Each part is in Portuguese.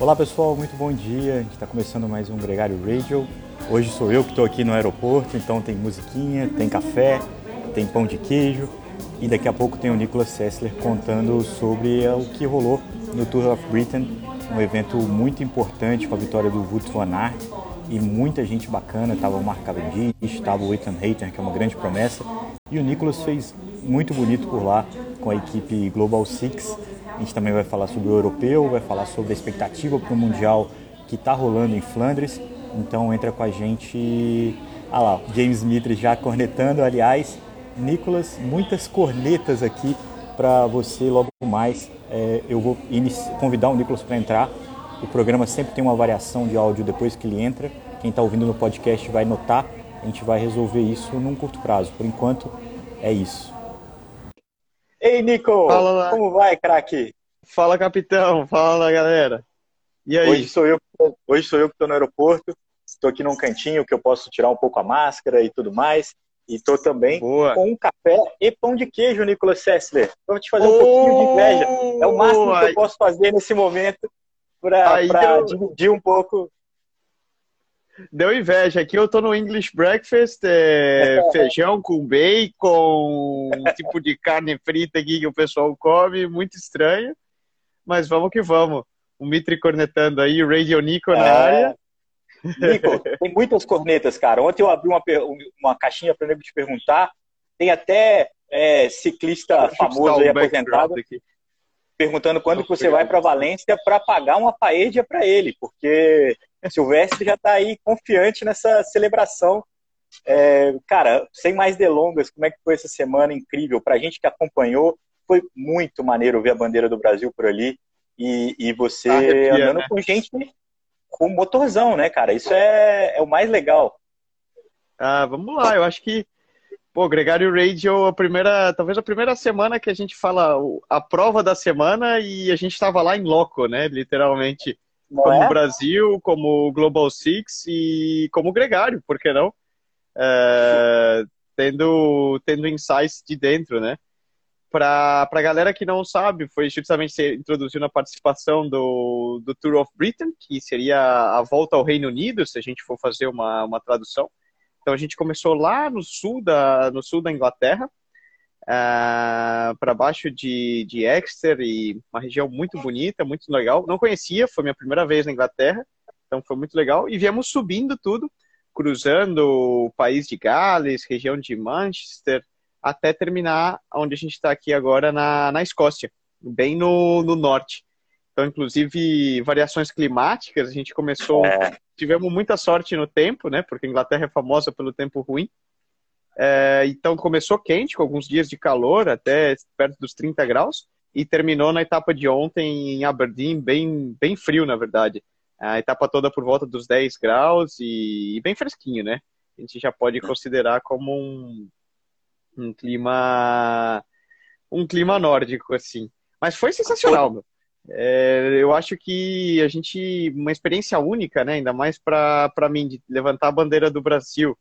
Olá pessoal, muito bom dia. A gente está começando mais um Gregário Radio. Hoje sou eu que estou aqui no aeroporto, então tem musiquinha, tem café, tem pão de queijo e daqui a pouco tem o Nicolas Sessler contando sobre o que rolou no Tour of Britain, um evento muito importante com a vitória do Wout van Aert e muita gente bacana. Tava o Mark Cavendish, estava o Ethan Hayter, que é uma grande promessa, e o Nicolas fez muito bonito por lá com a equipe Global Six a gente também vai falar sobre o europeu, vai falar sobre a expectativa para o Mundial que está rolando em Flandres. Então entra com a gente. Ah lá, James Mitre já cornetando. Aliás, Nicolas, muitas cornetas aqui para você logo mais. É, eu vou convidar o Nicolas para entrar. O programa sempre tem uma variação de áudio depois que ele entra. Quem está ouvindo no podcast vai notar. A gente vai resolver isso num curto prazo. Por enquanto, é isso. Ei, Nico! Fala, como vai, craque? Fala, capitão! Fala, galera! E aí? Hoje sou eu, hoje sou eu que estou no aeroporto. Estou aqui num cantinho que eu posso tirar um pouco a máscara e tudo mais. E estou também Boa. com um café e pão de queijo, Nicolas Sessler. Vou te fazer um oh, pouquinho de inveja. É o máximo que eu posso fazer nesse momento para dividir um pouco Deu inveja. Aqui eu tô no English Breakfast, é, feijão com bacon, um tipo de carne frita aqui que o pessoal come, muito estranho. Mas vamos que vamos. O Mitri cornetando aí, o Radio Nico na é... área. Nico, tem muitas cornetas, cara. Ontem eu abri uma, uma caixinha para nego te perguntar. Tem até é, ciclista famoso aí aposentado aqui. perguntando quando que você vai para Valência para pagar uma paella para ele, porque Silvestre já está aí confiante nessa celebração. É, cara, sem mais delongas, como é que foi essa semana incrível? Para a gente que acompanhou, foi muito maneiro ver a bandeira do Brasil por ali e, e você Arrepia, andando né? com gente com motorzão, né, cara? Isso é, é o mais legal. Ah, vamos lá, eu acho que Pô, Gregário Radio, a primeira, talvez a primeira semana que a gente fala a prova da semana e a gente estava lá em loco, né? Literalmente não como é? Brasil, como Global Six e como Gregário, por que não? É, tendo, tendo insights de dentro, né? Para a galera que não sabe, foi justamente se introduziu na participação do, do Tour of Britain, que seria a volta ao Reino Unido, se a gente for fazer uma, uma tradução. Então a gente começou lá no sul da, no sul da Inglaterra, uh, ah, para baixo de, de Exeter e uma região muito bonita, muito legal. Não conhecia, foi minha primeira vez na Inglaterra, então foi muito legal. E viemos subindo tudo, cruzando o país de Gales, região de Manchester, até terminar onde a gente está aqui agora na, na Escócia, bem no, no norte. Então, inclusive, variações climáticas, a gente começou. É. Tivemos muita sorte no tempo, né? Porque a Inglaterra é famosa pelo tempo ruim. É, então começou quente, com alguns dias de calor, até perto dos 30 graus, e terminou na etapa de ontem em Aberdeen, bem, bem frio, na verdade. A etapa toda por volta dos 10 graus e, e bem fresquinho, né? A gente já pode considerar como um, um clima um clima nórdico, assim. Mas foi sensacional, meu. É, eu acho que a gente, uma experiência única, né? Ainda mais para mim, de levantar a bandeira do Brasil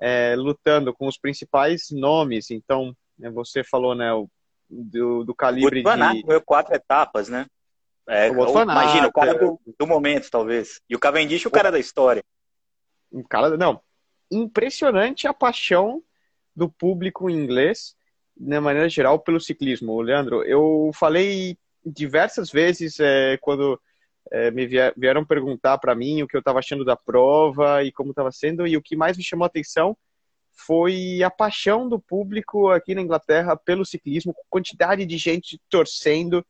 é, lutando com os principais nomes. Então, né, você falou, né, o, do, do calibre o de... quatro etapas, né? É, o ou, imagina, o cara do, do, momento, talvez. E o Cavendish, o cara da história. Um cara, não, impressionante a paixão do público inglês, de maneira geral, pelo ciclismo. Leandro, eu falei diversas vezes é, quando é, me vieram perguntar para mim o que eu estava achando da prova e como estava sendo, e o que mais me chamou a atenção foi a paixão do público aqui na Inglaterra pelo ciclismo, quantidade de gente torcendo,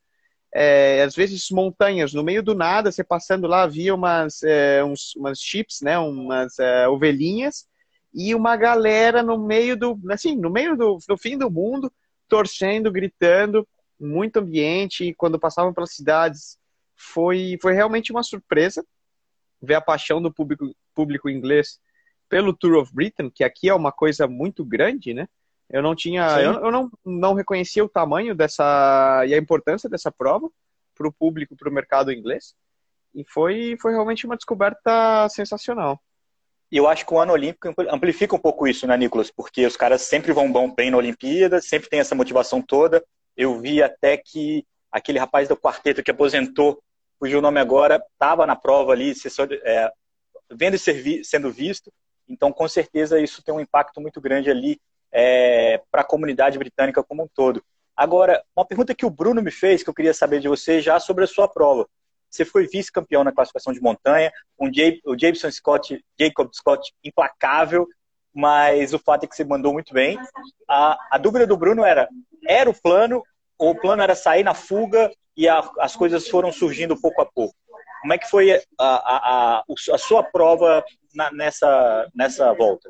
é, às vezes montanhas, no meio do nada, você passando lá, havia umas, é, uns, umas chips, né, umas é, ovelhinhas, e uma galera no meio do, assim, no meio do, do fim do mundo, torcendo, gritando, muito ambiente, e quando passavam pelas cidades, foi, foi realmente uma surpresa ver a paixão do público, público inglês pelo Tour of Britain, que aqui é uma coisa muito grande, né? Eu não tinha, eu, eu, não, não reconhecia o tamanho dessa e a importância dessa prova para o público, para o mercado inglês. E foi, foi realmente uma descoberta sensacional. E eu acho que o ano olímpico amplifica um pouco isso, né, Nicolas? Porque os caras sempre vão bem na Olimpíada, sempre tem essa motivação toda. Eu vi até que aquele rapaz do quarteto que aposentou fugiu o nome agora, estava na prova ali, é, vendo e sendo visto. Então, com certeza, isso tem um impacto muito grande ali é, para a comunidade britânica como um todo. Agora, uma pergunta que o Bruno me fez, que eu queria saber de você já sobre a sua prova. Você foi vice-campeão na classificação de montanha, um J o Jameson Scott, Jacob Scott implacável, mas o fato é que você mandou muito bem. A, a dúvida do Bruno era: era o plano, o plano era sair na fuga e a, as coisas foram surgindo pouco a pouco? Como é que foi a, a, a sua prova na, nessa, nessa volta?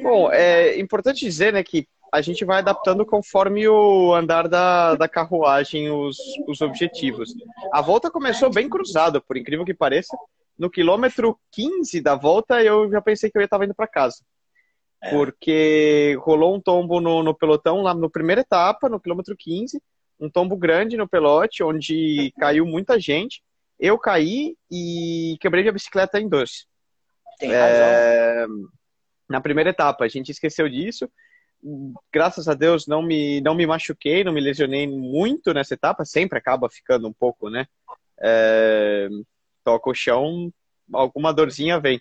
Bom, é importante dizer né, que a gente vai adaptando conforme o andar da, da carruagem, os, os objetivos. A volta começou bem cruzada, por incrível que pareça. No quilômetro 15 da volta, eu já pensei que eu estava indo para casa. É. Porque rolou um tombo no, no pelotão lá no primeira etapa, no quilômetro 15, um tombo grande no pelote, onde caiu muita gente. Eu caí e quebrei a bicicleta em dois. Tem é... Na primeira etapa, a gente esqueceu disso graças a Deus não me não me machuquei, não me lesionei muito nessa etapa, sempre acaba ficando um pouco, né? É, toca o chão, alguma dorzinha vem.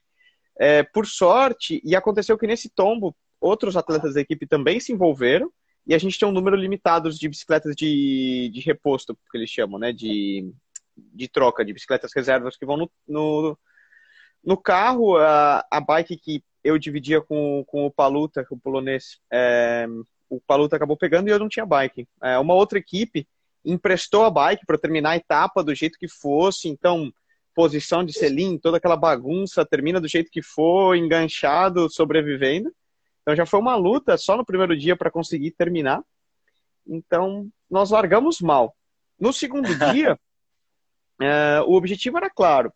É, por sorte, e aconteceu que nesse tombo outros atletas da equipe também se envolveram e a gente tem um número limitado de bicicletas de, de reposto, que eles chamam, né? De, de troca, de bicicletas reservas que vão no, no, no carro. A, a bike que eu dividia com, com o Paluta, com o polonês. É, o Paluta acabou pegando e eu não tinha bike. É, uma outra equipe emprestou a bike para terminar a etapa do jeito que fosse, então posição de selim, toda aquela bagunça, termina do jeito que for, enganchado, sobrevivendo. Então já foi uma luta só no primeiro dia para conseguir terminar. Então nós largamos mal. No segundo dia, é, o objetivo era claro: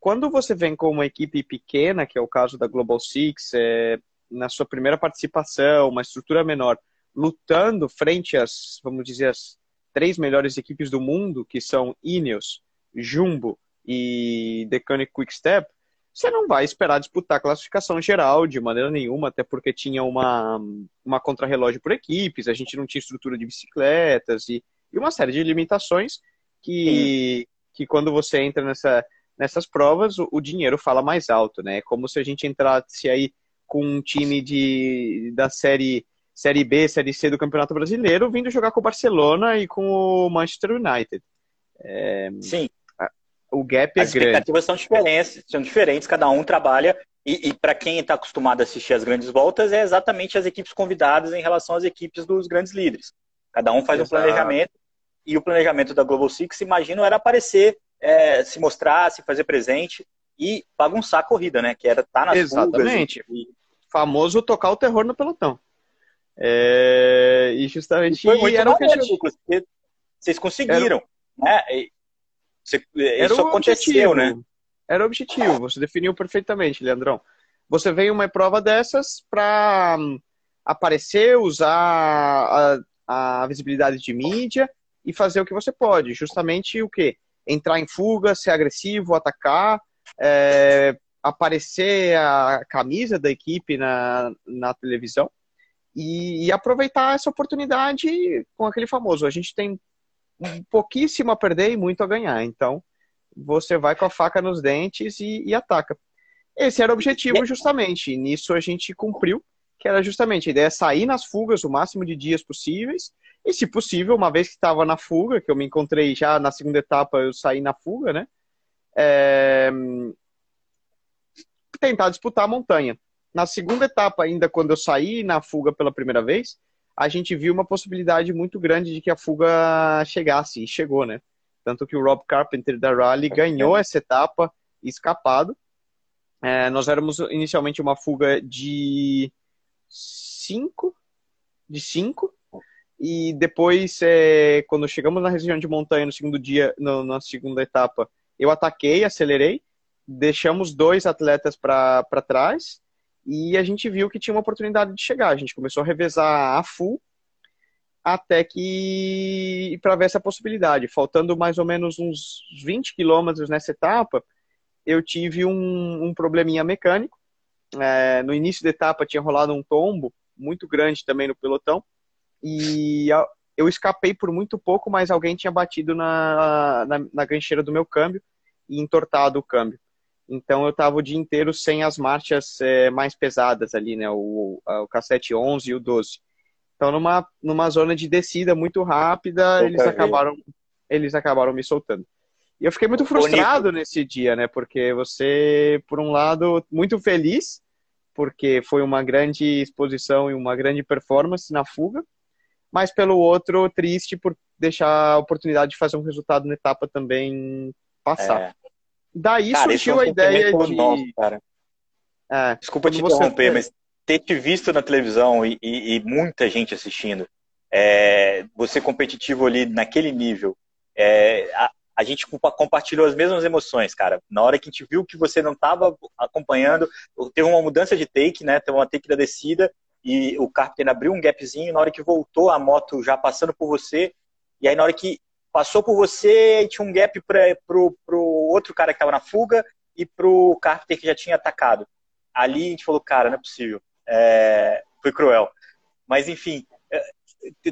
quando você vem com uma equipe pequena, que é o caso da Global Six, é, na sua primeira participação, uma estrutura menor, lutando frente às, vamos dizer, as três melhores equipes do mundo, que são Ineos, Jumbo e Decanic Quick Step, você não vai esperar disputar a classificação geral de maneira nenhuma, até porque tinha uma, uma contrarrelógio por equipes, a gente não tinha estrutura de bicicletas e, e uma série de limitações que, que quando você entra nessa, nessas provas o, o, dinheiro fala mais alto, né? É como se a gente entrasse aí com um time de, da série, série B, série C do Campeonato Brasileiro, vindo jogar com o Barcelona e com o Manchester United. É, Sim. O gap é As grande. As expectativas são diferentes, são diferentes, cada um trabalha. E, e para quem está acostumado a assistir as grandes voltas, é exatamente as equipes convidadas em relação às equipes dos grandes líderes. Cada um faz Exato. um planejamento e o planejamento da Global Six, imagino, era aparecer é, se mostrar, se fazer presente e bagunçar a corrida, né? Que era estar tá nas Exatamente. E... Famoso tocar o terror no pelotão. É... E justamente e foi muito era o que. Vocês conseguiram, era... né? Você... Isso aconteceu, né? Era o objetivo, você definiu perfeitamente, Leandrão. Você vem uma prova dessas para hum, aparecer, usar a, a visibilidade de mídia e fazer o que você pode. Justamente o quê? entrar em fuga, ser agressivo, atacar, é, aparecer a camisa da equipe na, na televisão e, e, aproveitar essa oportunidade com aquele famoso. A gente tem pouquíssimo a perder e muito a ganhar. Então, você vai com a faca nos dentes e, e ataca. Esse era o objetivo, justamente. E nisso a gente cumpriu, que era justamente a ideia é sair nas fugas o máximo de dias possíveis e, se possível, uma vez que estava na fuga, que eu me encontrei já na segunda etapa, eu saí na fuga, né? É... Tentar disputar a montanha. Na segunda etapa, ainda quando eu saí na fuga pela primeira vez, a gente viu uma possibilidade muito grande de que a fuga chegasse, e chegou, né? Tanto que o Rob Carpenter da Rally ganhou essa etapa escapado. É, nós éramos inicialmente uma fuga de cinco, de cinco, e depois, é, quando chegamos na região de montanha no segundo dia, no, na segunda etapa, eu ataquei, acelerei, deixamos dois atletas para trás e a gente viu que tinha uma oportunidade de chegar. A gente começou a revezar a full até que para ver essa possibilidade. Faltando mais ou menos uns 20 quilômetros nessa etapa, eu tive um, um probleminha mecânico. É, no início da etapa tinha rolado um tombo muito grande também no pelotão e eu escapei por muito pouco, mas alguém tinha batido na, na, na gancheira do meu câmbio e entortado o câmbio. Então eu estava o dia inteiro sem as marchas é, mais pesadas ali, né? O, o cassete 11 e o 12. Então numa, numa zona de descida muito rápida, eles acabaram eles acabaram me soltando. E eu fiquei muito frustrado Bonito. nesse dia, né? Porque você, por um lado, muito feliz, porque foi uma grande exposição e uma grande performance na fuga, mas pelo outro, triste por deixar a oportunidade de fazer um resultado na etapa também passar. É. Daí cara, surgiu é a ideia de. Nosso, é, Desculpa te interromper, você... mas ter te visto na televisão e, e, e muita gente assistindo, é, você competitivo ali naquele nível, é, a, a, gente compartilhou as mesmas emoções, cara. Na hora que a gente viu que você não estava acompanhando, teve uma mudança de take, né? Teve uma take da descida e o Carpenter abriu um gapzinho. Na hora que voltou, a moto já passando por você, e aí na hora que passou por você, tinha um gap para pro, pro outro cara que estava na fuga e pro Carpenter que já tinha atacado. Ali a gente falou, cara, não é possível. É... Foi cruel. Mas enfim, é,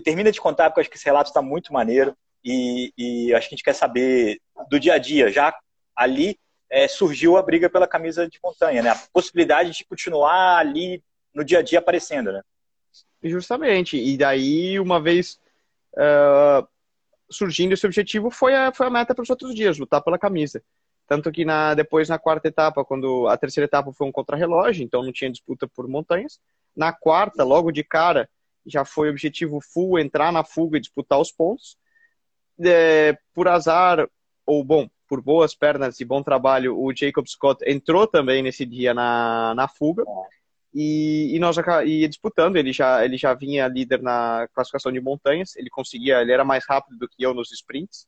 termina de contar, porque eu acho que esse relato está muito maneiro. E, e, acho que a gente quer saber do dia a dia. Já ali é, surgiu a briga pela camisa de montanha, né? A possibilidade de continuar ali no dia a dia aparecendo, né? Justamente. E daí, uma vez uh, surgindo esse objetivo foi a, foi a meta para os outros dias, lutar pela camisa. Tanto que na, depois, na quarta etapa, quando a terceira etapa foi um contrarrelógio, então não tinha disputa por montanhas. Na quarta, logo de cara, já foi objetivo full entrar na fuga e disputar os pontos. É, por azar, ou bom, por boas pernas e bom trabalho, o Jacob Scott entrou também nesse dia na, na fuga. E, e nós ia disputando, ele já, ele já vinha líder na classificação de montanhas, ele conseguia, ele era mais rápido do que eu nos sprints,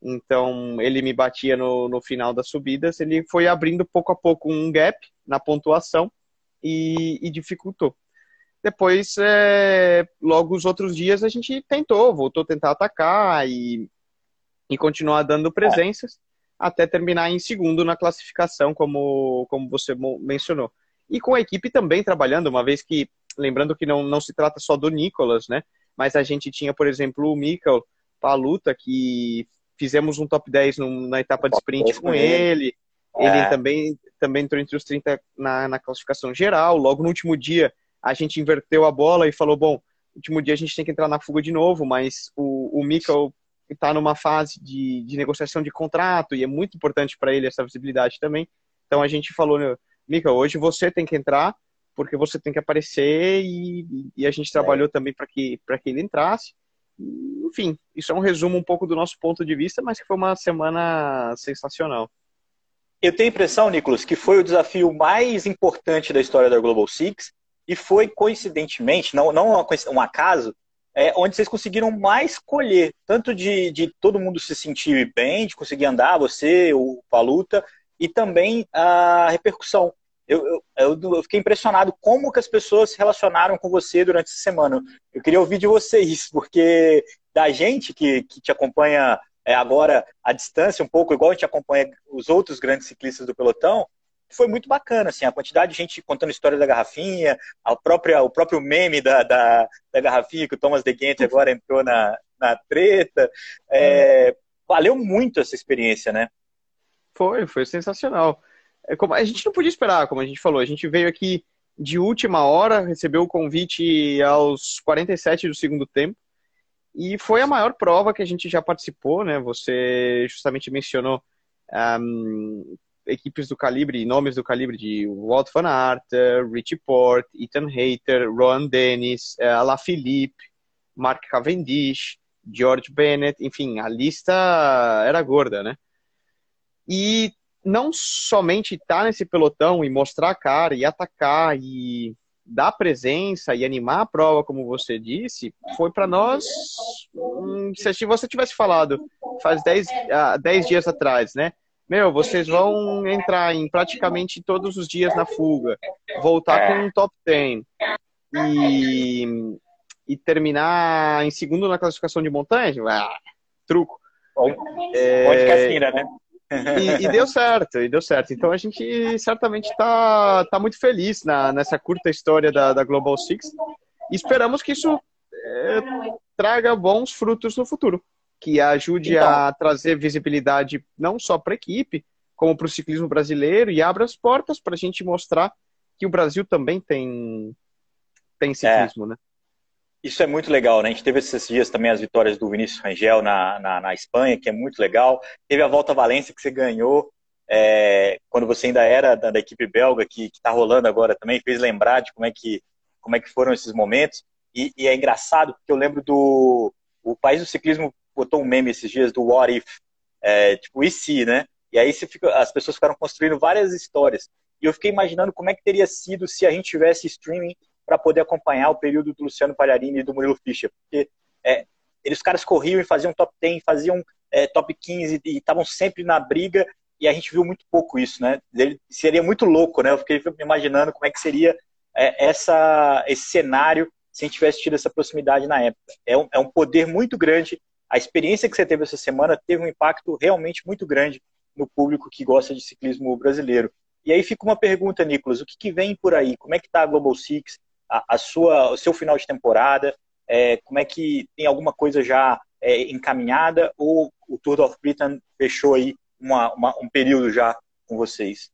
então ele me batia no, no final das subidas, ele foi abrindo pouco a pouco um gap na pontuação e, e dificultou. Depois, é, logo os outros dias, a gente tentou, voltou a tentar atacar e, e continuar dando presenças, é. até terminar em segundo na classificação, como, como você mencionou e com a equipe também trabalhando, uma vez que, lembrando que não, não se trata só do Nicolas, né? Mas a gente tinha, por exemplo, o Mikkel Paluta, que fizemos um top 10 no, na etapa de sprint com ele. É. Ele também, também entrou entre os 30 na, na classificação geral. Logo no último dia, a gente inverteu a bola e falou: bom, no último dia a gente tem que entrar na fuga de novo, mas o, o Mikkel está numa fase de, de negociação de contrato e é muito importante para ele essa visibilidade também. Então a gente falou: Mica, hoje você tem que entrar porque você tem que aparecer e, e a gente trabalhou é. também para que, que ele entrasse. Enfim, isso é um resumo um pouco do nosso ponto de vista, mas que foi uma semana sensacional. Eu tenho a impressão, Nicolas, que foi o desafio mais importante da história da Global Six e foi, coincidentemente, não, não um acaso, é, onde vocês conseguiram mais colher, tanto de, de todo mundo se sentir bem, de conseguir andar, você, o Paluta, e também a repercussão eu, eu, eu, fiquei impressionado como que as pessoas se relacionaram com você durante essa semana. Eu queria ouvir de vocês, porque da gente que, que te acompanha é, agora à distância, um pouco igual a gente acompanha os outros grandes ciclistas do pelotão, foi muito bacana, assim, a quantidade de gente contando história da garrafinha, a própria, o próprio meme da, da, da garrafinha, que o Thomas De Gent agora entrou na, na treta. É, valeu muito essa experiência, né? Foi, foi sensacional. É a gente não podia esperar, como a gente falou. A gente veio aqui de última hora, recebeu o convite aos 47 do segundo tempo. E foi a maior prova que a gente já participou, né? Você justamente mencionou um, equipes do calibre, nomes do calibre de Walt Van Aert, Richie Port, Ethan Hayter, Ron Dennis, uh, Alaphilippe, Mark Cavendish, George Bennett, enfim, a lista era gorda, né? E não somente estar tá nesse pelotão e mostrar a cara e atacar e dar presença e animar a prova, como você disse, foi para nós. Se você tivesse falado faz 10 uh, dias atrás, né? Meu, vocês vão entrar em praticamente todos os dias na fuga, voltar com um top 10 e, e terminar em segundo na classificação de montanha, ah, truco. Onde é, que é né? E, e, deu certo, e deu certo. Então a gente certamente está tá muito feliz na, nessa curta história da, da Global Six. E esperamos que isso é, traga bons frutos no futuro, que ajude então, a trazer visibilidade não só para a equipe, como para o ciclismo brasileiro e abra as portas para a gente mostrar que o Brasil também tem, tem ciclismo, é. né? Isso é muito legal, né? A gente teve esses dias também as vitórias do Vinícius Rangel na, na, na Espanha, que é muito legal. Teve a Volta a Valência que você ganhou é, quando você ainda era da, da equipe belga, que está rolando agora também, fez lembrar de como é que, como é que foram esses momentos. E, e, é engraçado, porque eu lembro do. O país do ciclismo botou um meme esses dias do What If, é, tipo, e se, né? E aí fica, as pessoas ficaram construindo várias histórias. E eu fiquei imaginando como é que teria sido se a gente tivesse streaming para poder acompanhar o período do Luciano Palharini e do Murilo Fischer. Porque é, eles, caras corriam e faziam top 10, faziam é, top 15 e estavam sempre na briga. E a gente viu muito pouco isso, né? Ele, seria muito louco, né? Eu fiquei imaginando como é que seria é, essa, esse cenário se a gente tivesse tido essa proximidade na época. É um, é um poder muito grande. A experiência que você teve essa semana teve um impacto realmente muito grande no público que gosta de ciclismo brasileiro. E aí fica uma pergunta, Nicolas, o que, que vem por aí? Como é que está a Global Six, a, a, sua, o seu final de temporada? É, como é que tem alguma coisa já é, encaminhada ou o Tour of Britain fechou aí uma, uma, um período já com vocês?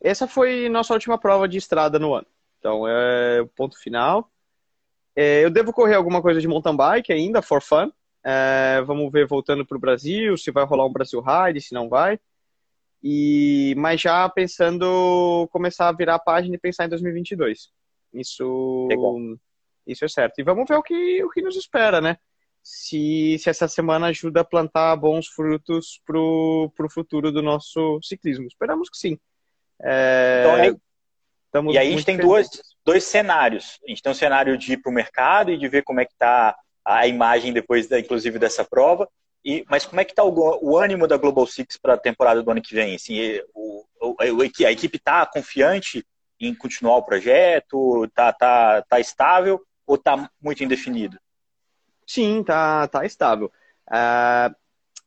Essa foi nossa última prova de estrada no ano. Então é o ponto final. É, eu devo correr alguma coisa de mountain bike ainda, for fun. É, vamos ver voltando para o Brasil, se vai rolar um Brasil Ride, se não vai. E, mas já pensando começar a virar a página e pensar em 2022. Isso, Legal. isso é certo. E vamos ver o que, o que nos espera, né? Se, se essa semana ajuda a plantar bons frutos para o futuro do nosso ciclismo. Esperamos que sim. É, então, e aí a gente tem duas, dois cenários. A gente tem um cenário de ir para o mercado e de ver como é que está a imagem depois, da, inclusive, dessa prova. E, mas como é que está o, o, ânimo da Global Six para a temporada do ano que vem? Assim, o, o, a equipe está confiante em continuar o projeto? Está tá, tá estável ou está muito indefinido? Sim, tá, tá estável. Uh,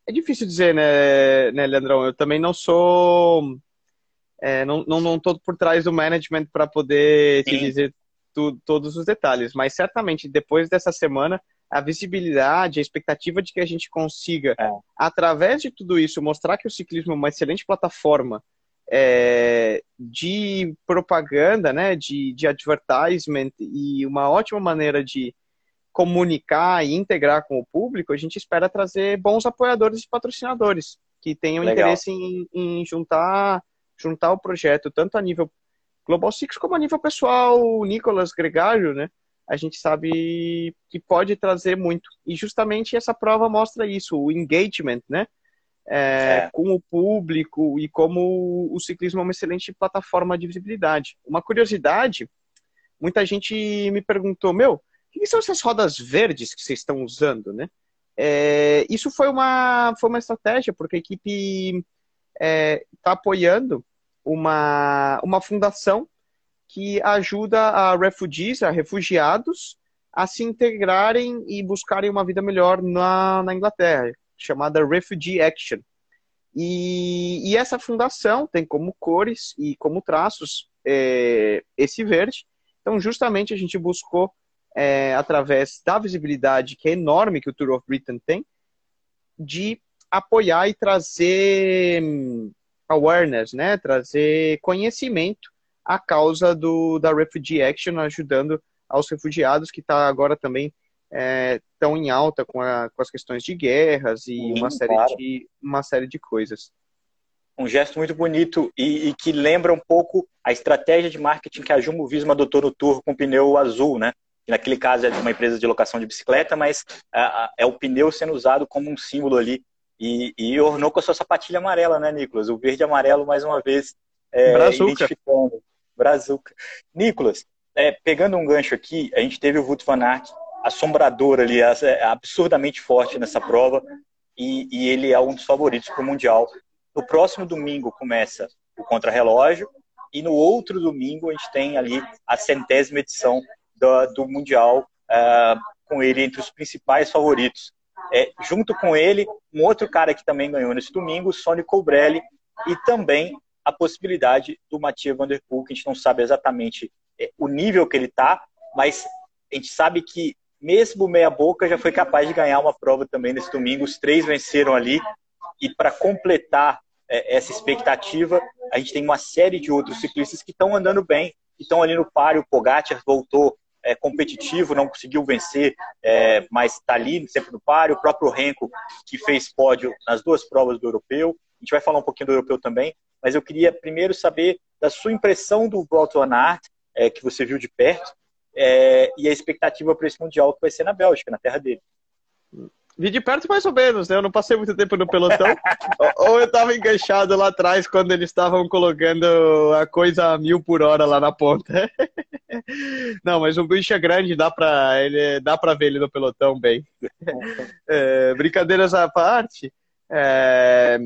é difícil dizer, né, né, Leandrão? Eu também não sou. É, não, não, não tô por trás do management para poder Sim. te dizer tu, todos os detalhes, mas certamente depois dessa semana a visibilidade, a expectativa de que a gente consiga, é. através de tudo isso, mostrar que o ciclismo é uma excelente plataforma é, de propaganda, né, de, de advertisement e uma ótima maneira de comunicar e integrar com o público, a gente espera trazer bons apoiadores e patrocinadores que tenham Legal. interesse em, em juntar, juntar o projeto, tanto a nível Global Six como a nível pessoal, o Nicolas Gregário, né? a gente sabe que pode trazer muito. E justamente essa prova mostra isso, o engagement, né? É, é. Com o público e como o ciclismo é uma excelente plataforma de visibilidade. Uma curiosidade, muita gente me perguntou, meu, o que são essas rodas verdes que vocês estão usando, né? É, isso foi uma, foi uma estratégia, porque a equipe está é, apoiando uma, uma fundação que ajuda a refugees, a refugiados, a se integrarem e buscarem uma vida melhor na, na Inglaterra, chamada Refugee Action. E, e, essa fundação tem como cores e como traços é, esse verde. Então, justamente, a gente buscou, é, através da visibilidade que é enorme que o Tour of Britain tem, de apoiar e trazer hum, awareness, né? trazer conhecimento a causa do, da Refugee Action, ajudando aos refugiados que está agora também é, tão em alta com, a, com, as questões de guerras e Sim, uma, série claro. de, uma série de coisas. Um gesto muito bonito e, e, que lembra um pouco a estratégia de marketing que a Jumbo Visma adotou no Tour com pneu azul, né? Que naquele caso é de uma empresa de locação de bicicleta, mas é, é o pneu sendo usado como um símbolo ali. E, e ornou com a sua sapatilha amarela, né, Nicolas? O verde e amarelo, mais uma vez, é, identificando. Brazuca. Nicolas, é, pegando um gancho aqui, a gente teve o Wout van Aert assombrador ali, é, absurdamente forte nessa prova, e, e ele é um dos favoritos para o Mundial. No próximo domingo começa o contrarrelógio, e no outro domingo a gente tem ali a centésima edição do, do Mundial, uh, com ele entre os principais favoritos. É, junto com ele, um outro cara que também ganhou nesse domingo, Sônia Colbrelli, e também a possibilidade do Mathieu Van Der Poel, que a gente não sabe exatamente é, o nível que ele está, mas a gente sabe que mesmo meia boca, já foi capaz de ganhar uma prova também nesse domingo. Os três venceram ali. E para completar é, essa expectativa, a gente tem uma série de outros ciclistas que estão andando bem, que estão ali no páreo. O Pogacar voltou é, competitivo, não conseguiu vencer, é, mas está ali sempre no páreo. O próprio Renko, que fez pódio nas duas provas do europeu. A gente vai falar um pouquinho do europeu também, mas eu queria primeiro saber da sua impressão do Wout van Aert, que você viu de perto, é, e a expectativa para esse Mundial que vai ser na Bélgica, na terra dele. Vi de perto mais ou menos, né? Eu não passei muito tempo no pelotão. ou eu estava enganchado lá atrás quando eles estavam colocando a coisa a mil por hora lá na ponta. não, mas o bicho é grande, dá pra, ele, dá pra ver ele no pelotão bem. É, brincadeiras à parte, é,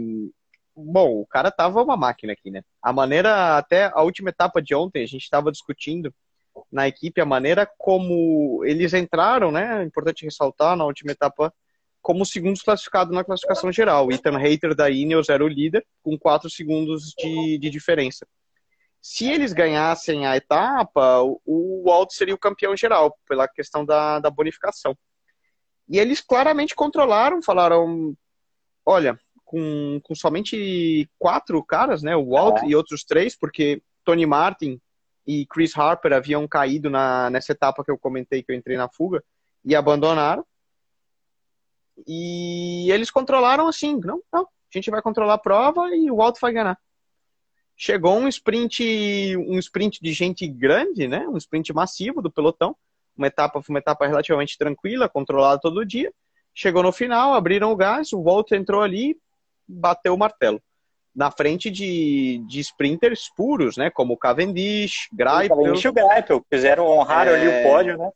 bom, o cara tava uma máquina aqui, né? A maneira, até a última etapa de ontem, a gente estava discutindo na equipe a maneira como eles entraram, né? É importante ressaltar na última etapa como segundos classificados na classificação geral. Ethan Hayter da Ineos era o líder, com 4 segundos de, de diferença. Se eles ganhassem a etapa, o, o Walt seria o campeão geral, pela questão da, da bonificação. E eles claramente controlaram, falaram: olha, com, com somente quatro caras, né? O Walt é. e outros três, porque Tony Martin e Chris Harper haviam caído na, nessa etapa que eu comentei que eu entrei na fuga e abandonaram. E eles controlaram assim, não, não, a gente vai controlar a prova e o Alto vai ganhar. Chegou um sprint, um sprint de gente grande, né? Um sprint massivo do pelotão. Uma etapa uma etapa relativamente tranquila, controlada todo dia. Chegou no final, abriram o gás, o Walt entrou ali, bateu o martelo. Na frente de, de sprinters puros, né? Como Cavendish, Greipel. Cavendish e Greipel, fizeram honrar é... ali o pódio, né?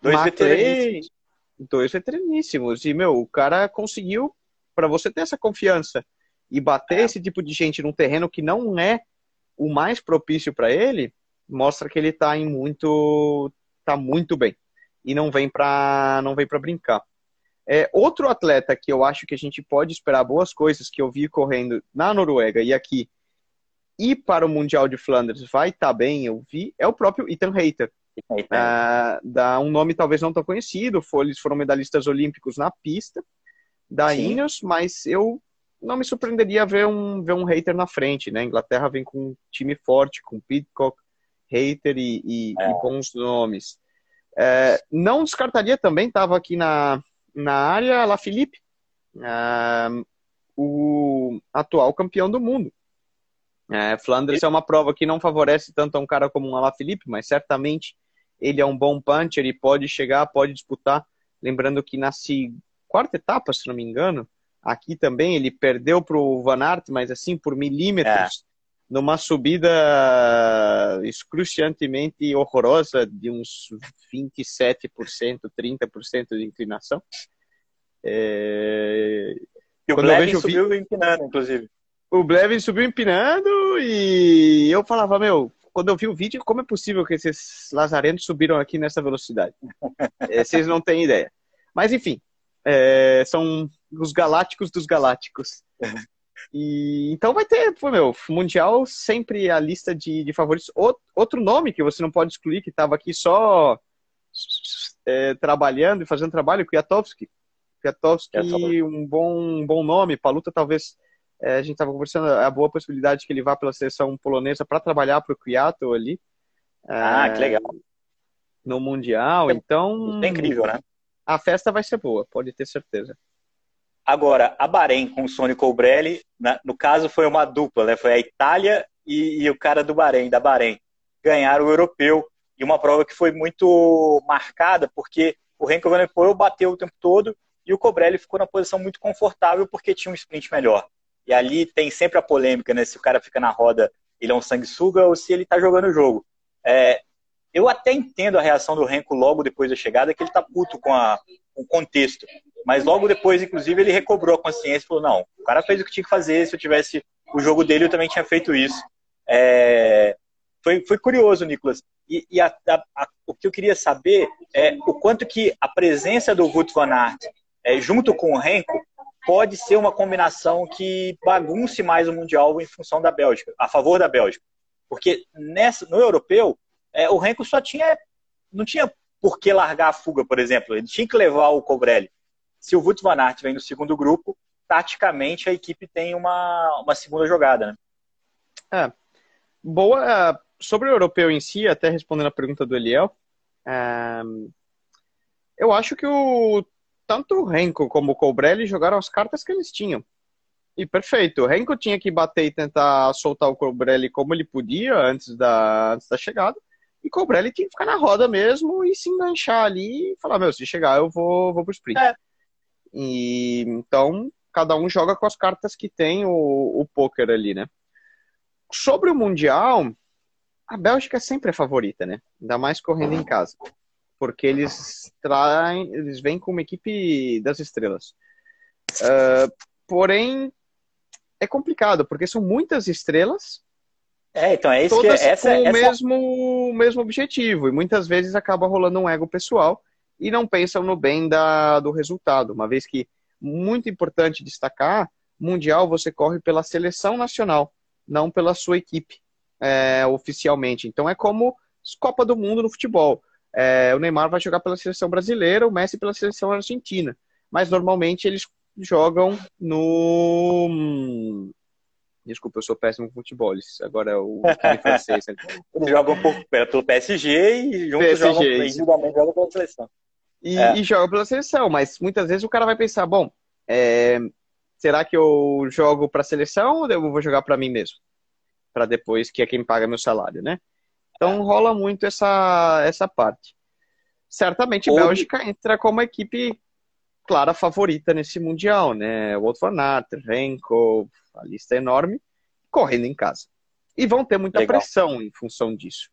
Dois veteraníssimos. Dois veteraníssimos. E, meu, o cara conseguiu, para você ter essa confiança e bater é. esse tipo de gente num terreno que não é o mais propício para ele, mostra que ele tá em muito. tá muito bem. E não vem para não vem para brincar. É, outro atleta que eu acho que a gente pode esperar boas coisas, que eu vi correndo na Noruega e aqui, e para o Mundial de Flandres vai estar tá bem, eu vi, é o próprio Ethan Hayter. Uh, dá um nome talvez não tão conhecido, eles foram medalhistas olímpicos na pista da Sim. Ineos, mas eu não me surpreenderia ver um, ver um hater na frente, né? A Inglaterra vem com um time forte, com Pitcock, hater e, e, é. e bons nomes. É, não descartaria também, estava aqui na, na área, La Felipe, uh, o atual campeão do mundo. É, Flandres é uma prova que não favorece tanto a um cara como um Ala Felipe, mas certamente ele é um bom puncher e pode chegar, pode disputar. Lembrando que na quarta etapa, se não me engano, aqui também ele perdeu para o Van Aert, mas assim por milímetros, é. Numa subida excruciantemente horrorosa de uns 27%, 30% de inclinação. É... E o Blevin subiu vi... empinando, inclusive. O Blevin subiu empinando e eu falava, meu, quando eu vi o vídeo, como é possível que esses lazarentos subiram aqui nessa velocidade? é, vocês não têm ideia. Mas enfim, é, são os galácticos dos galácticos. E, então vai ter, pô, meu, Mundial sempre a lista de, de favoritos. Outro nome que você não pode excluir, que estava aqui só é, trabalhando e fazendo trabalho, Kwiatkowski. Kwiatkowski, um bom, um bom nome. Paluta talvez é, a gente estava conversando a boa possibilidade que ele vá pela seleção polonesa para trabalhar para o Kwiato ali. Ah, é, que legal. No Mundial, então... É incrível, né? A festa vai ser boa, pode ter certeza. Agora, a Bahrein com o Sony Colbrelli, no caso foi uma dupla, né? Foi a Itália e, e o cara do Bahrein, da Bahrein. Ganharam o europeu e uma prova que foi muito marcada porque o Renko Van bateu o tempo todo e o Colbrelli ficou na posição muito confortável porque tinha um sprint melhor. E ali tem sempre a polêmica, né? Se o cara fica na roda, ele é um sanguessuga ou se ele tá jogando o jogo. É, eu até entendo a reação do Renko logo depois da chegada, que ele tá puto com, a, com o contexto. Mas logo depois, inclusive, ele recobrou a consciência e falou: não, o cara fez o que tinha que fazer. Se eu tivesse o jogo dele, eu também tinha feito isso. É, foi, foi curioso, Nicolas. E, e a, a, o que eu queria saber é o quanto que a presença do Wout van Aert é, junto com o Renko pode ser uma combinação que bagunce mais o Mundial em função da Bélgica, a favor da Bélgica. Porque nessa, no europeu, é, o Renko só tinha. não tinha por que largar a fuga, por exemplo. Ele tinha que levar o Cobrelli. Se o Wout van Aert vem no segundo grupo, taticamente a equipe tem uma, uma segunda jogada, né? É. Boa. Sobre o europeu em si, até respondendo a pergunta do Eliel, é, eu acho que o tanto o Renko como o Cobrelli jogaram as cartas que eles tinham. E perfeito. O Renko tinha que bater e tentar soltar o Cobrelli como ele podia antes da, antes da chegada. E o Cobrelli tinha que ficar na roda mesmo e se enganchar ali e falar, meu, se chegar eu vou, vou pro sprint. É. E, então, cada um joga com as cartas que tem o, o poker ali, né? Sobre o Mundial, a Bélgica sempre é favorita, né? Ainda mais correndo em casa. Porque eles traem, eles vêm com uma equipe das estrelas. Uh, porém, é complicado, porque são muitas estrelas. É, então é isso que essa, com o essa... mesmo, mesmo objetivo. E muitas vezes acaba rolando um ego pessoal e não pensam no bem da, do resultado. Uma vez que, muito importante destacar, Mundial você corre pela seleção nacional, não pela sua equipe é, oficialmente. Então é como Copa do Mundo no futebol. É, o Neymar vai jogar pela seleção brasileira, o Messi pela seleção argentina. Mas normalmente eles jogam no. Desculpa, eu sou péssimo com futebol. Agora é o francês. Né? Eles jogam por, pelo PSG e juntos PSG, jogam, individualmente jogam pela seleção. E, é. e jogam pela seleção, mas muitas vezes o cara vai pensar: bom, é, será que eu jogo para a seleção ou eu vou jogar para mim mesmo? Para depois, que é quem paga meu salário, né? Então é. rola muito essa, essa parte. Certamente, Bélgica entra como equipe clara favorita nesse Mundial, né? O Wout van Aert, Renko, a lista é enorme, correndo em casa. E vão ter muita Legal. pressão em função disso.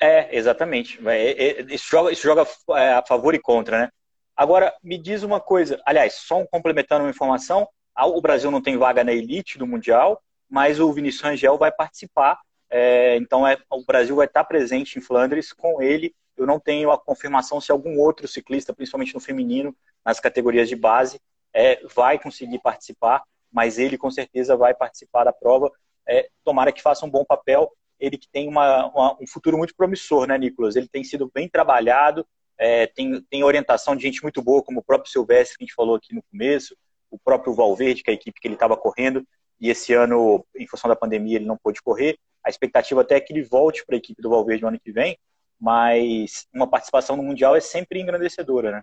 É, exatamente. É, é, isso joga, isso joga é, a favor e contra, né? Agora, me diz uma coisa. Aliás, só um complementando uma informação. O Brasil não tem vaga na elite do Mundial, mas o Vinícius Rangel vai participar. É, então, é, o Brasil vai estar presente em Flandres com ele. Eu não tenho a confirmação se algum outro ciclista, principalmente no feminino, nas categorias de base, é, vai conseguir participar, mas ele com certeza vai participar da prova. É, tomara que faça um bom papel. Ele que tem uma, uma, um futuro muito promissor, né, Nicolas? Ele tem sido bem trabalhado, é, tem, tem orientação de gente muito boa, como o próprio Silvestre, que a gente falou aqui no começo, o próprio Valverde, que é a equipe que ele estava correndo, e esse ano, em função da pandemia, ele não pôde correr. A expectativa até é que ele volte para a equipe do Valverde no ano que vem, mas uma participação no Mundial é sempre engrandecedora, né?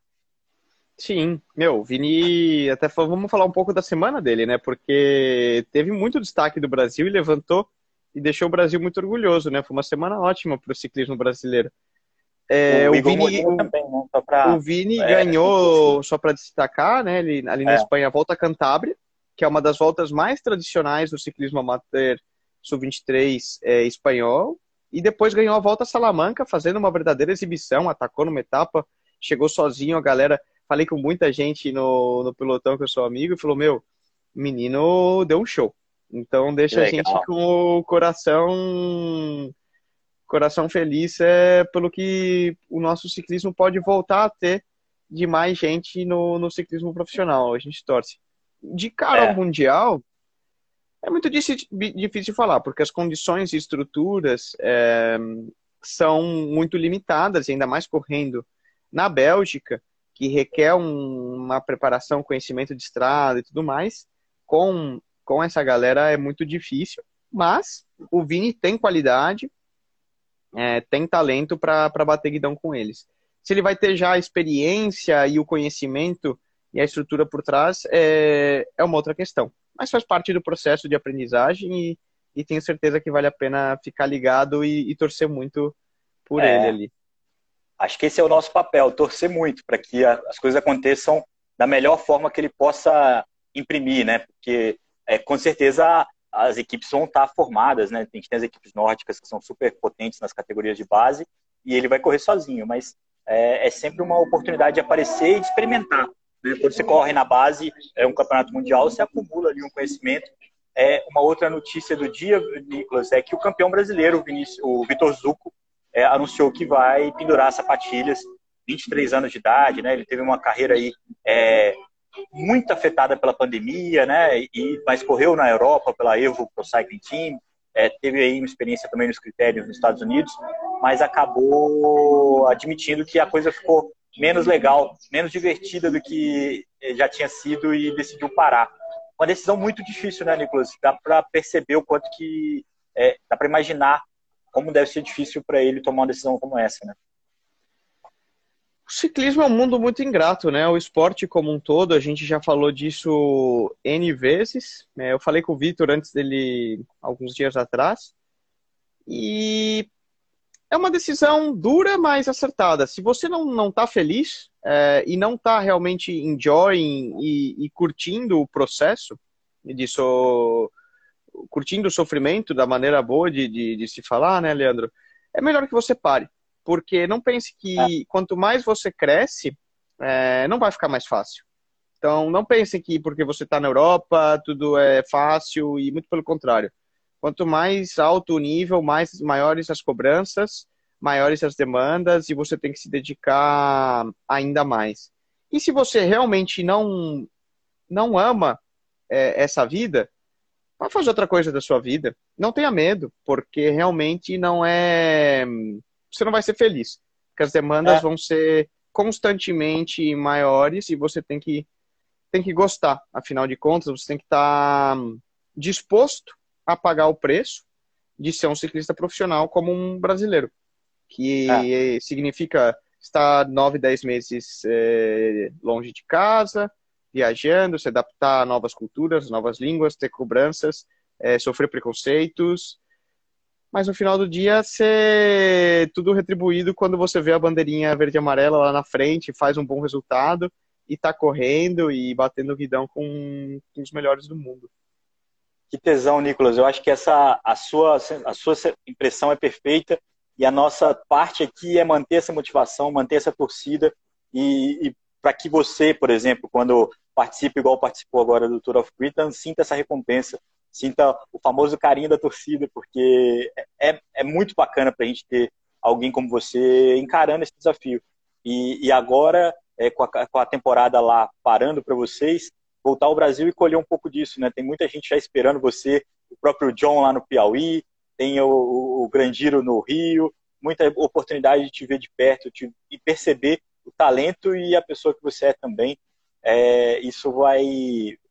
Sim, meu, Vini, até vamos falar um pouco da semana dele, né? Porque teve muito destaque do Brasil e levantou e deixou o Brasil muito orgulhoso, né? Foi uma semana ótima para o ciclismo brasileiro. É, o, o, Vini, o, também, né? pra, o Vini é, ganhou, é, só para destacar, né? Ele, ali na é. Espanha, a Volta Cantábria, que é uma das voltas mais tradicionais do ciclismo amateur sub-23 é, espanhol. E depois ganhou a Volta Salamanca, fazendo uma verdadeira exibição, atacou numa etapa, chegou sozinho, a galera falei com muita gente no, no pelotão que eu sou amigo e falou: Meu, menino deu um show. Então deixa Legal. a gente com o coração coração feliz é pelo que o nosso ciclismo pode voltar a ter de mais gente no, no ciclismo profissional. A gente torce. De cara é. ao mundial, é muito difícil falar, porque as condições e estruturas é, são muito limitadas, ainda mais correndo na Bélgica que requer um, uma preparação, conhecimento de estrada e tudo mais, com, com essa galera é muito difícil, mas o Vini tem qualidade, é, tem talento para bater guidão com eles. Se ele vai ter já a experiência e o conhecimento e a estrutura por trás, é, é uma outra questão. Mas faz parte do processo de aprendizagem e, e tenho certeza que vale a pena ficar ligado e, e torcer muito por é. ele ali. Acho que esse é o nosso papel, torcer muito para que as coisas aconteçam da melhor forma que ele possa imprimir, né? Porque é, com certeza as equipes vão estar formadas, né? A gente tem as equipes nórdicas que são super potentes nas categorias de base e ele vai correr sozinho, mas é, é sempre uma oportunidade de aparecer e de experimentar. Né? Quando você corre na base, é um campeonato mundial, você acumula ali um conhecimento. É, uma outra notícia do dia, Nicolas, é que o campeão brasileiro, o, Vitor Zucco, é, anunciou que vai pendurar sapatilhas, 23 anos de idade, né? Ele teve uma carreira aí é, muito afetada pela pandemia, né? E, mas correu na Europa pela Evo Pro Cycling Team, é, teve aí uma experiência também nos critérios nos Estados Unidos mas acabou admitindo que a coisa ficou menos legal, menos divertida do que já tinha sido e decidiu parar. Uma decisão muito difícil, né, Nicolas? Dá para perceber o quanto que é, dá para imaginar como deve ser difícil para ele tomar uma decisão como essa, né? O ciclismo é um mundo muito ingrato, né? O esporte como um todo, a gente já falou disso N vezes. Né? Eu falei com o Vitor antes dele, alguns dias atrás. E é uma decisão dura, mas acertada. Se você não, não tá feliz é, e não tá realmente enjoying e, e curtindo o processo, disso, curtindo o sofrimento da maneira boa de, de, de se falar, né, Leandro? É melhor que você pare porque não pense que é. quanto mais você cresce, é, não vai ficar mais fácil. Então, não pense que porque você está na Europa, tudo é fácil e muito pelo contrário. Quanto mais alto o nível, mais maiores as cobranças, maiores as demandas e você tem que se dedicar ainda mais. E se você realmente não não ama é, essa vida, vá fazer outra coisa da sua vida. Não tenha medo, porque realmente não é você não vai ser feliz. Porque as demandas é. vão ser constantemente maiores e você tem que, tem que gostar. Afinal de contas, você tem que estar tá disposto a pagar o preço de ser um ciclista profissional como um brasileiro. Que é. significa estar nove, dez meses é, longe de casa, viajando, se adaptar a novas culturas, novas línguas, ter cobranças, é, sofrer preconceitos, mas no final do dia ser tudo retribuído quando você vê a bandeirinha verde e amarela lá na frente, faz um bom resultado e tá correndo e batendo vidão com, com os melhores do mundo. Que tesão, Nicolas. Eu acho que essa a sua a sua impressão é perfeita e a nossa parte aqui é manter essa motivação, manter essa torcida e, e para que você, por exemplo, quando participe igual participou agora do Tour of Britain, sinta essa recompensa sinta o famoso carinho da torcida, porque é, é muito bacana para a gente ter alguém como você encarando esse desafio. E, e agora, é, com, a, com, a, temporada lá parando para vocês, voltar ao Brasil e colher um pouco disso, né? Tem muita gente já esperando você, o próprio John lá no Piauí, tem o, o Grandiro no Rio, muita oportunidade de te ver de perto te, e perceber o talento e a pessoa que você é também. É, isso vai,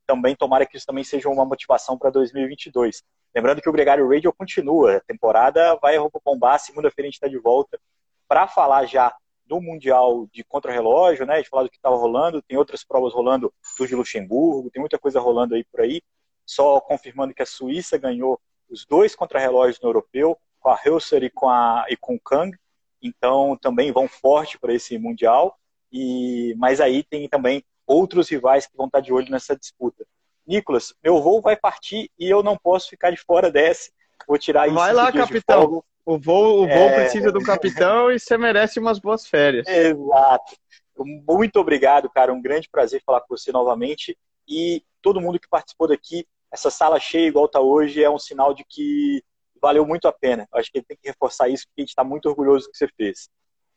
também tomara que isso também seja uma motivação para 2022. Lembrando que o Gregário Radio continua, a temporada vai bombar, segunda-feira a gente está de volta para falar já do Mundial de Contrarrelógio, né? De falar do que estava rolando, tem outras provas rolando do de Luxemburgo, tem muita coisa rolando aí por aí. Só confirmando que a Suíça ganhou os dois contrarrelógios no europeu, com a Hülser e com, a, e com o Kang. Então também vão forte para esse Mundial. E, mas aí tem também outros rivais que vão estar de olho nessa disputa. Nicolas, meu voo vai partir e eu não posso ficar de fora desse. Vou tirar isso. Vai lá, capitão. O voo, o voo é... precisa do capitão e você merece umas boas férias. Exato. Muito obrigado, cara. Um grande prazer falar com você novamente. E todo mundo que participou daqui, essa sala cheia igual está hoje, é um sinal de que valeu muito a pena. Acho que tem que reforçar isso, porque a gente está muito orgulhoso do que você fez.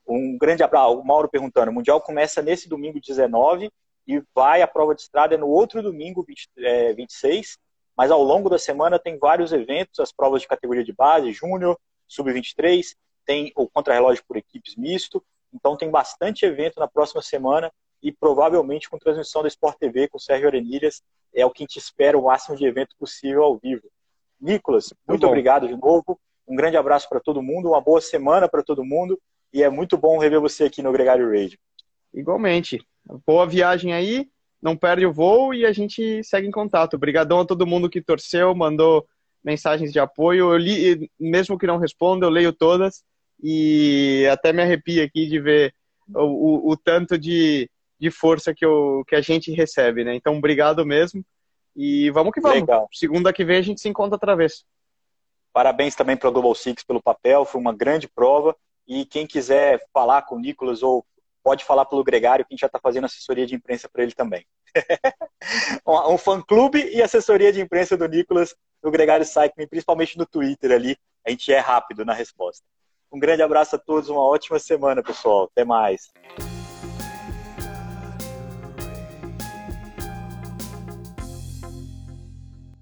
Um grande abraço. O Mauro perguntando: o Mundial começa nesse domingo 19 e vai a prova de estrada no outro domingo, 20, é, 26. Mas ao longo da semana tem vários eventos, as provas de categoria de base, júnior, sub-23, tem o contrarrelógio por equipes misto. Então tem bastante evento na próxima semana e provavelmente com transmissão da Sport TV com o Sérgio Arenilhas. É o que a gente espera, o máximo de evento possível ao vivo. Nicolas, muito obrigado de novo. Um grande abraço para todo mundo, uma boa semana para todo mundo e é muito bom rever você aqui no Gregário Radio. Igualmente. Boa viagem aí, não perde o voo e a gente segue em contato. Obrigadão a todo mundo que torceu, mandou mensagens de apoio. Eu li, mesmo que não responda, eu leio todas e até me arrepio aqui de ver o, o, o tanto de, de força que, eu, que a gente recebe, né? Então, obrigado mesmo. E vamos que vamos. Legal. Segunda que vem a gente se encontra outra vez. Parabéns também para o Global Six pelo papel, foi uma grande prova. E quem quiser falar com o Nicolas ou pode falar pelo Gregário, que a gente já está fazendo assessoria de imprensa para ele também. um fã-clube e assessoria de imprensa do Nicolas no Gregário Cycling, principalmente no Twitter ali. A gente é rápido na resposta. Um grande abraço a todos, uma ótima semana, pessoal. Até mais.